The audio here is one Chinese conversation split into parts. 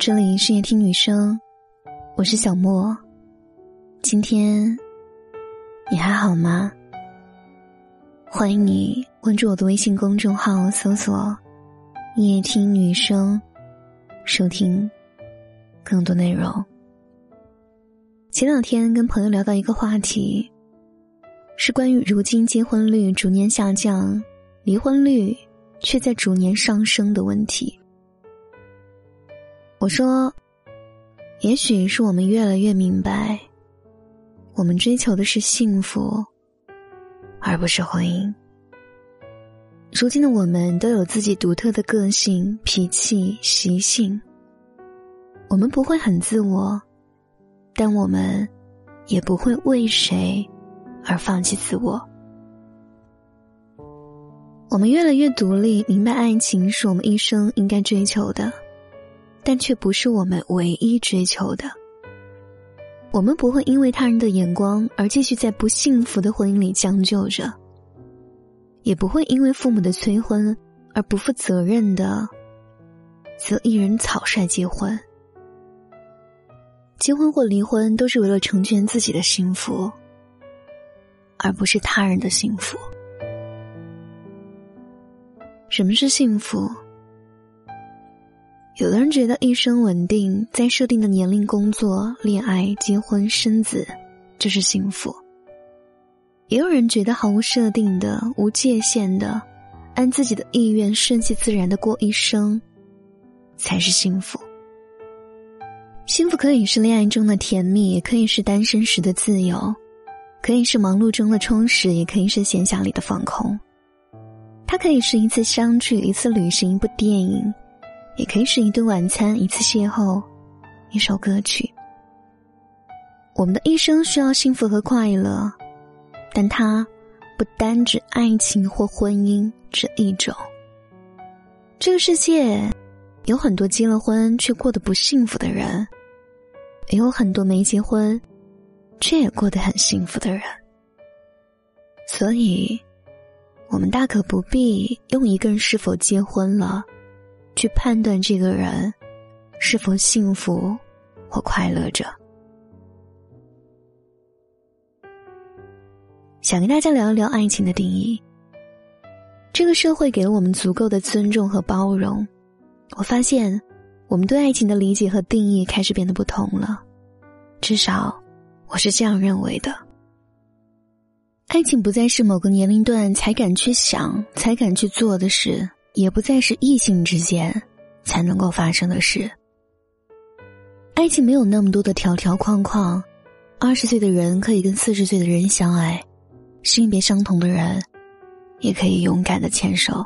这里是夜听女生，我是小莫。今天你还好吗？欢迎你关注我的微信公众号，搜索“夜听女生”，收听更多内容。前两天跟朋友聊到一个话题，是关于如今结婚率逐年下降，离婚率却在逐年上升的问题。我说，也许是我们越来越明白，我们追求的是幸福，而不是婚姻。如今的我们都有自己独特的个性、脾气、习性，我们不会很自我。但我们也不会为谁而放弃自我。我们越来越独立，明白爱情是我们一生应该追求的，但却不是我们唯一追求的。我们不会因为他人的眼光而继续在不幸福的婚姻里将就着，也不会因为父母的催婚而不负责任的择一人草率结婚。结婚或离婚都是为了成全自己的幸福，而不是他人的幸福。什么是幸福？有的人觉得一生稳定，在设定的年龄工作、恋爱、结婚、生子，这是幸福；也有人觉得毫无设定的、无界限的，按自己的意愿顺其自然的过一生，才是幸福。幸福可以是恋爱中的甜蜜，也可以是单身时的自由，可以是忙碌中的充实，也可以是闲暇里的放空。它可以是一次相聚，一次旅行，一部电影，也可以是一顿晚餐，一次邂逅，一首歌曲。我们的一生需要幸福和快乐，但它不单指爱情或婚姻这一种。这个世界有很多结了婚却过得不幸福的人。也有很多没结婚，却也过得很幸福的人，所以，我们大可不必用一个人是否结婚了，去判断这个人是否幸福或快乐着。想跟大家聊一聊爱情的定义。这个社会给了我们足够的尊重和包容，我发现。我们对爱情的理解和定义开始变得不同了，至少我是这样认为的。爱情不再是某个年龄段才敢去想、才敢去做的事，也不再是异性之间才能够发生的事。爱情没有那么多的条条框框，二十岁的人可以跟四十岁的人相爱，性别相同的人也可以勇敢的牵手。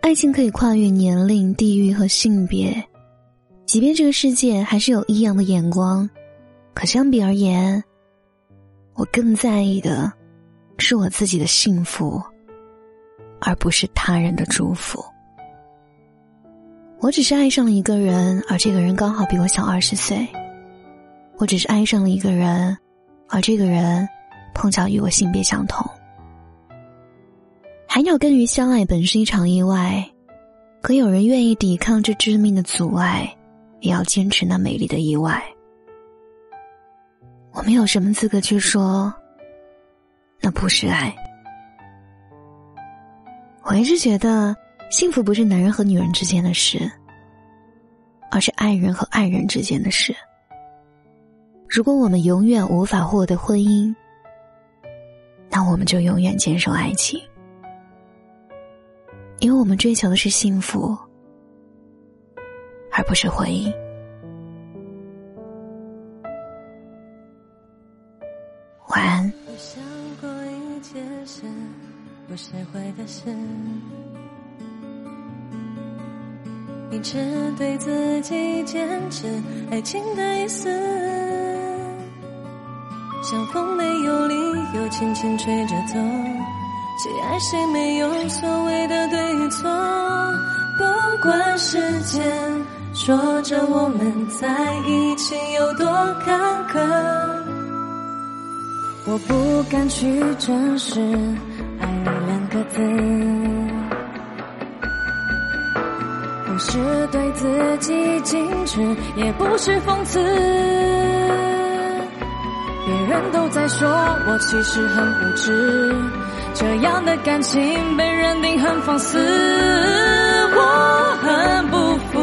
爱情可以跨越年龄、地域和性别，即便这个世界还是有异样的眼光，可相比而言，我更在意的是我自己的幸福，而不是他人的祝福。我只是爱上了一个人，而这个人刚好比我小二十岁；我只是爱上了一个人，而这个人碰巧与我性别相同。海鸟跟鱼相爱本是一场意外，可有人愿意抵抗这致命的阻碍，也要坚持那美丽的意外。我们有什么资格去说那不是爱？我一直觉得，幸福不是男人和女人之间的事，而是爱人和爱人之间的事。如果我们永远无法获得婚姻，那我们就永远坚守爱情。因为我们追求的是幸福，而不是婚姻。晚安。我想过一切事，不是坏的事。一直对自己坚持爱情的意思，像风没有理由轻轻吹着走。谁爱谁没有所谓的对与错，不管时间说着我们在一起有多坎坷，我不敢去证实是对自己矜持，也不是讽刺。别人都在说我其实很无知，这样的感情被认定很放肆，我很不服，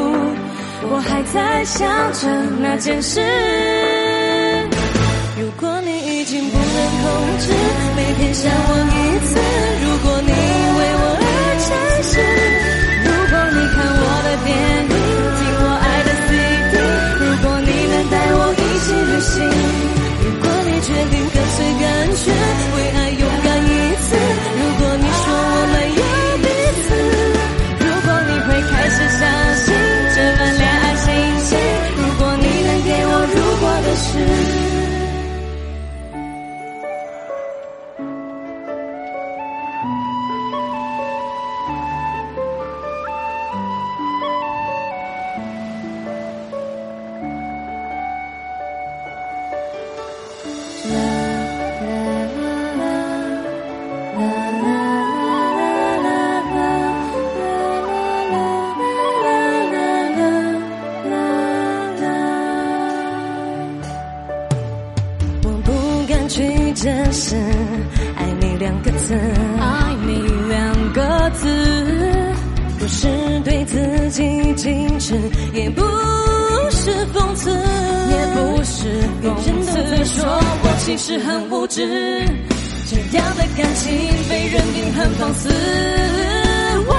我还在想着那件事。如果你已经不能控制，每天想我一次，这是爱你两个字，爱你两个字，不是对自己矜持，也不是讽刺，也不是讽刺。人都在说我其实很无知，这样的感情被认定很放肆，我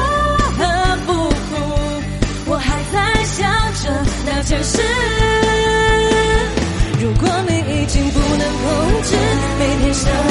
很不服，我还在想着那件事。每